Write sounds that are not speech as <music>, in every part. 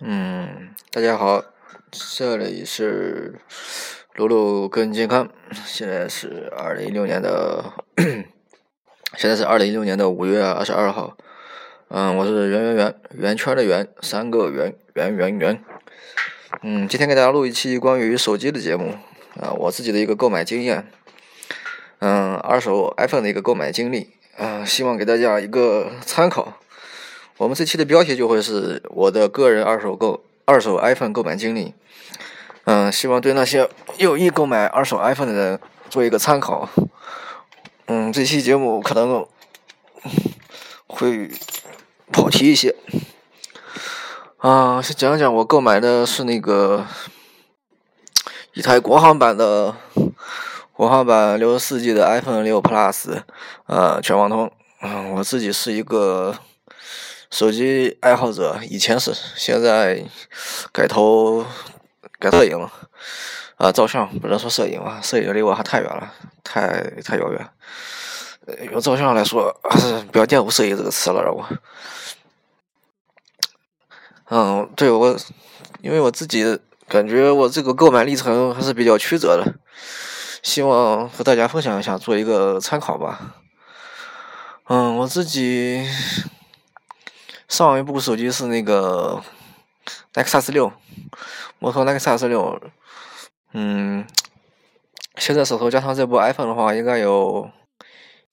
嗯，大家好，这里是露露更健康。现在是二零一六年的，<clears throat> 现在是二零一六年的五月二十二号。嗯，我是圆圆圆圆圈的圆，三个圆圆圆圆。嗯，今天给大家录一期关于手机的节目啊，我自己的一个购买经验。嗯，二手 iPhone 的一个购买经历啊，希望给大家一个参考。我们这期的标题就会是我的个人二手购二手 iPhone 购买经历，嗯，希望对那些有意购买二手 iPhone 的人做一个参考。嗯，这期节目可能会跑题一些，啊，先讲讲我购买的是那个一台国行版的国行版六十四 G 的 iPhone 六 Plus，呃，全网通。嗯，我自己是一个。手机爱好者以前是，现在改投改摄影了啊，照相不能说摄影吧，摄影离我还太远了，太太遥远。用照相来说，还是不要玷污摄影这个词了，让我。嗯，对我，因为我自己感觉我这个购买历程还是比较曲折的，希望和大家分享一下，做一个参考吧。嗯，我自己。上一部手机是那个 Nexus 六，摩托 Nexus 六，嗯，现在手头加上这部 iPhone 的话，应该有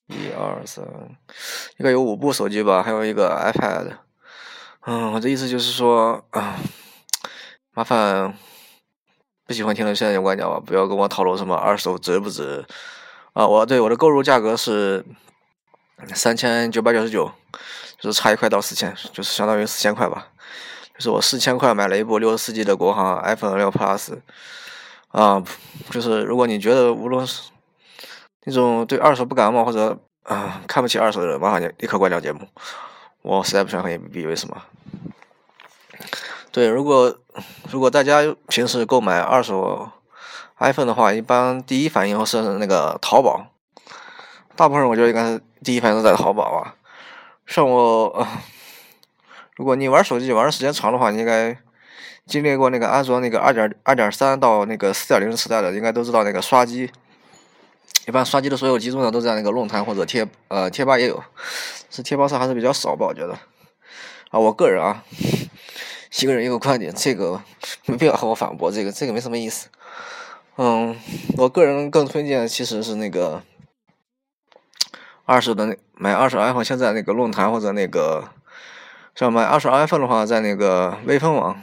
一二三，应该有五部手机吧，还有一个 iPad。嗯，我的意思就是说，啊，麻烦不喜欢听的现在就关掉吧，不要跟我讨论什么二手值不值。啊，我对我的购入价格是三千九百九十九。就是差一块到四千，就是相当于四千块吧。就是我四千块买了一部六十四 G 的国行 iPhone 六 Plus，啊，就是如果你觉得无论是那种对二手不感冒或者啊看不起二手的人，麻烦你立刻关掉节目。我实在不喜欢和你比为什么？对，如果如果大家平时购买二手 iPhone 的话，一般第一反应是那个淘宝，大部分人我觉得应该是第一反应都在淘宝啊像我，如果你玩手机玩的时间长的话，你应该经历过那个安卓那个二点二点三到那个四点零时代的，应该都知道那个刷机。一般刷机的所有集中的都在那个论坛或者贴呃贴吧也有，是贴吧上还是比较少吧？我觉得啊，我个人啊，一个人一个观点，这个没必要和我反驳，这个这个没什么意思。嗯，我个人更推荐其实是那个。二手的那买二手 iPhone，现在那个论坛或者那个像买二手 iPhone 的话，在那个微风网、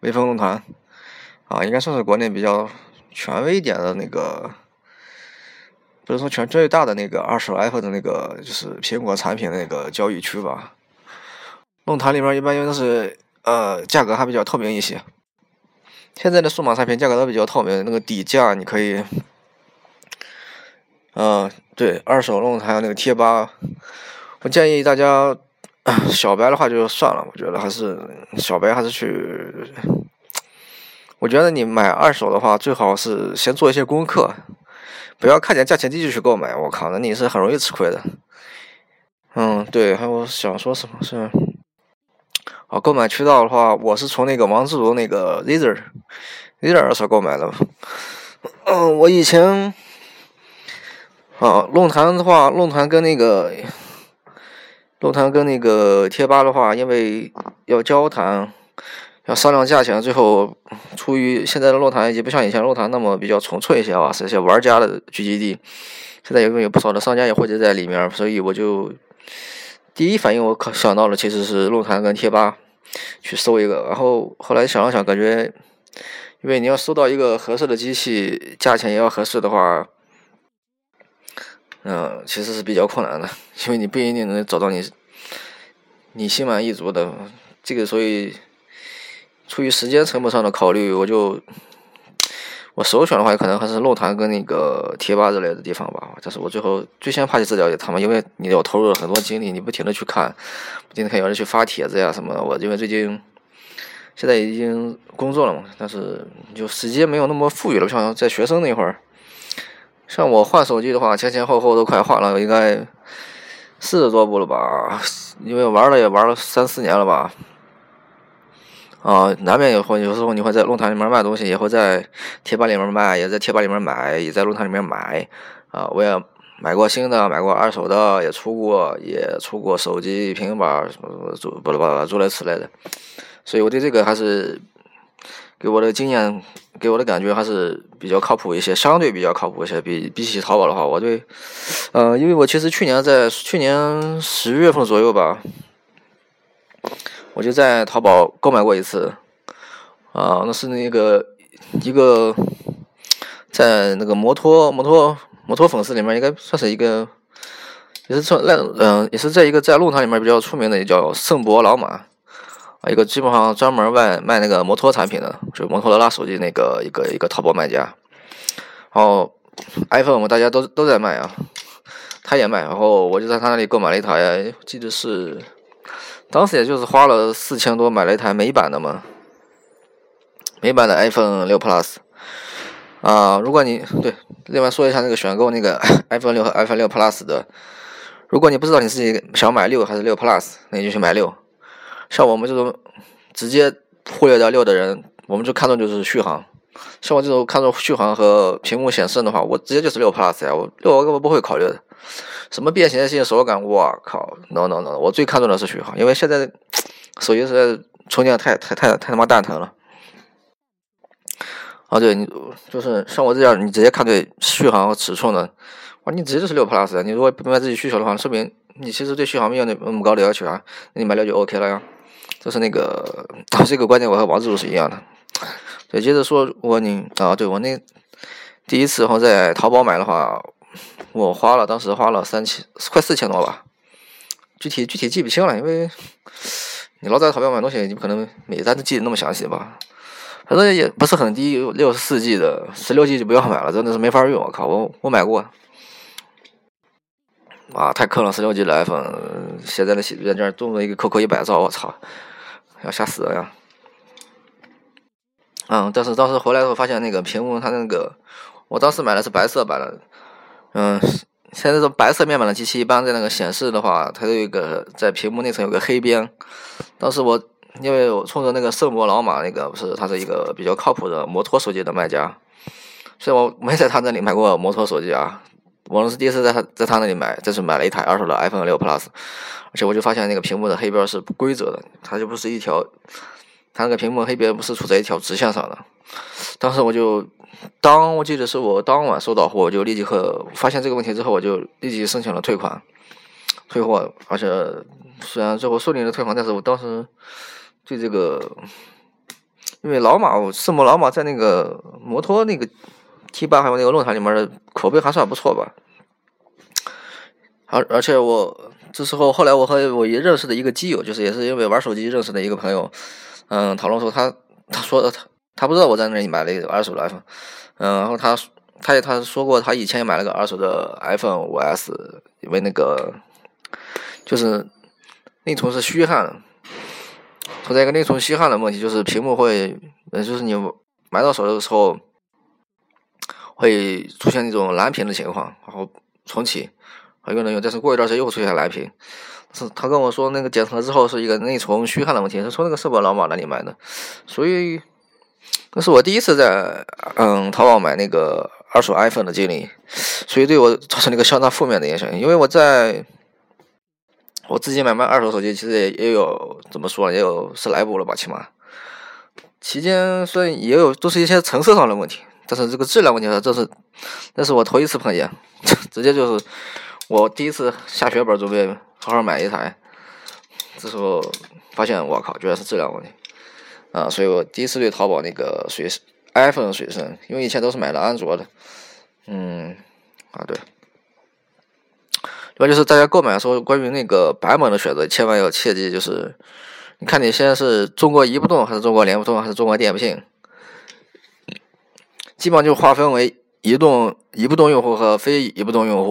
微风论坛啊，应该算是国内比较权威一点的那个，不是说全最大的那个二手 iPhone 的那个就是苹果产品的那个交易区吧。论坛里面一般因为都是呃价格还比较透明一些，现在的数码产品价格都比较透明，那个底价你可以。嗯，对，二手论坛那个贴吧，我建议大家 <clears throat> 小白的话就算了，我觉得还是小白还是去。我觉得你买二手的话，最好是先做一些功课，不要看见价钱低就去购买。我靠，那你是很容易吃亏的。嗯，对，还有想说什么是？哦，购买渠道的话，我是从那个王自如那个 Razer，Razer 二手购买的。嗯，我以前。啊，论坛的话，论坛跟那个论坛跟那个贴吧的话，因为要交谈，要商量价钱，最后出于现在的论坛已经不像以前论坛那么比较纯粹一些吧，是一些玩家的聚集地。现在有有不少的商家也汇集在里面，所以我就第一反应我可想到了其实是论坛跟贴吧去搜一个，然后后来想了想，感觉因为你要搜到一个合适的机器，价钱也要合适的话。嗯，其实是比较困难的，因为你不一定能找到你你心满意足的这个，所以出于时间成本上的考虑，我就我首选的话，可能还是论坛跟那个贴吧之类的地方吧。但是我最后最先抛弃资料给他们，因为你要投入了很多精力，你不停的去看，不停的看有人去发帖子呀什么的。我因为最近现在已经工作了嘛，但是就时间没有那么富裕了，像在学生那会儿。像我换手机的话，前前后后都快换了，应该四十多部了吧？因为玩了也玩了三四年了吧。啊，难免有会有时候你会在论坛里面卖东西，也会在贴吧里面卖，也在贴吧里面买，也在论坛里面买。啊，我也买过新的，买过二手的，也出过，也出过手机、平板什么什么诸不不诸类此类的。所以我对这个还是给我的经验，给我的感觉还是比较靠谱一些，相对比较靠谱一些。比比起淘宝的话，我对，嗯，因为我其实去年在去年十月份左右吧。我就在淘宝购买过一次，啊，那是那个一个在那个摩托摩托摩托粉丝里面应该算是一个，也是算那嗯，也是在一个在论坛里面比较出名的，叫圣博老马啊，一个基本上专门卖卖那个摩托产品的，就摩托罗拉手机那个一个一个淘宝卖家。然后 iPhone 我们大家都都在卖啊，他也卖，然后我就在他那里购买了一台，记得是。当时也就是花了四千多买了一台美版的嘛，美版的 iPhone 六 Plus 啊。如果你对，另外说一下那个选购那个 <laughs> iPhone 六和 iPhone 六 Plus 的，如果你不知道你自己想买六还是六 Plus，那你就去买六。像我们这种直接忽略掉六的人，我们就看重就是续航。像我这种看重续航和屏幕显示的话，我直接就是六 Plus 呀，我六我根本不会考虑的。什么便携性、手感，我靠，no no no！我最看重的是续航，因为现在手机是充电太太太太他妈蛋疼了。啊，对你就是像我这样，你直接看对续航和尺寸的，哇，你直接就是六 plus。你如果不明白自己需求的话，说明你其实对续航没有那么高的要求啊，那你买六就 OK 了呀。就是那个 <laughs> 这个观点，我和王自如是一样的。对，接着说，我你啊，对我那第一次后在淘宝买的话。我花了，当时花了三千，快四千多吧，具体具体记不清了，因为你老在淘宝买东西，你不可能每单都记得那么详细吧。反正也不是很低，六十四 G 的，十六 G 就不要买了，真的是没法用。我靠，我我买过，啊，太坑了，十六 G 的 iPhone，现在的软件动了一个 QQ 一百兆，我操，要吓死了呀！嗯，但是当时回来的时候发现那个屏幕它那个，我当时买的是白色版的。嗯，现在这种白色面板的机器，一般在那个显示的话，它都有一个在屏幕内层有个黑边。当时我因为我冲着那个圣魔老马那个不是，他是一个比较靠谱的摩托手机的卖家，所以我没在他那里买过摩托手机啊。我是第一次在他在他那里买，这是买了一台二手的 iPhone 六 Plus，而且我就发现那个屏幕的黑边是不规则的，它就不是一条，它那个屏幕黑边不是处在一条直线上的。当时我就。当我记得是我当晚收到货，我就立即和发现这个问题之后，我就立即申请了退款、退货。而且虽然最后顺利的退款，但是我当时对这个，因为老马圣母老马在那个摩托那个 T 八还有那个论坛里面的口碑还算不错吧。而而且我这时候后来我和我一认识的一个基友，就是也是因为玩手机认识的一个朋友，嗯，讨论说他他说的他。他不知道我在那里买了一个二手的 iPhone，嗯，然后他他也他说过他以前也买了个二手的 iPhone 五 S，因为那个就是内存是虚焊，存在一个内存虚焊的问题，就是屏幕会，呃，就是你买到手的时候会出现那种蓝屏的情况，然后重启还又能用，但是过一段时间又会出现蓝屏。是他跟我说那个检测之后是一个内存虚焊的问题，是从那个社保老马那里买的，所以。那是我第一次在嗯淘宝买那个二手 iPhone 的经历，所以对我造成了一个相当负面的影响。因为我在我自己买卖二手手机，其实也也有怎么说，也有十来部了吧，起码。期间虽然也有都是一些成色上的问题，但是这个质量问题，这是那是我头一次碰见，<laughs> 直接就是我第一次下血本准备好好买一台，这时候发现我靠，居然是质量问题。啊，所以我第一次对淘宝那个水 iPhone 水深，因为以前都是买的安卓的，嗯，啊对，另外就是大家购买的时候，关于那个版本的选择，千万要切记，就是你看你现在是中国移不动还是中国联不通还是中国电不信，基本上就划分为移动移不动用户和非移不动用户。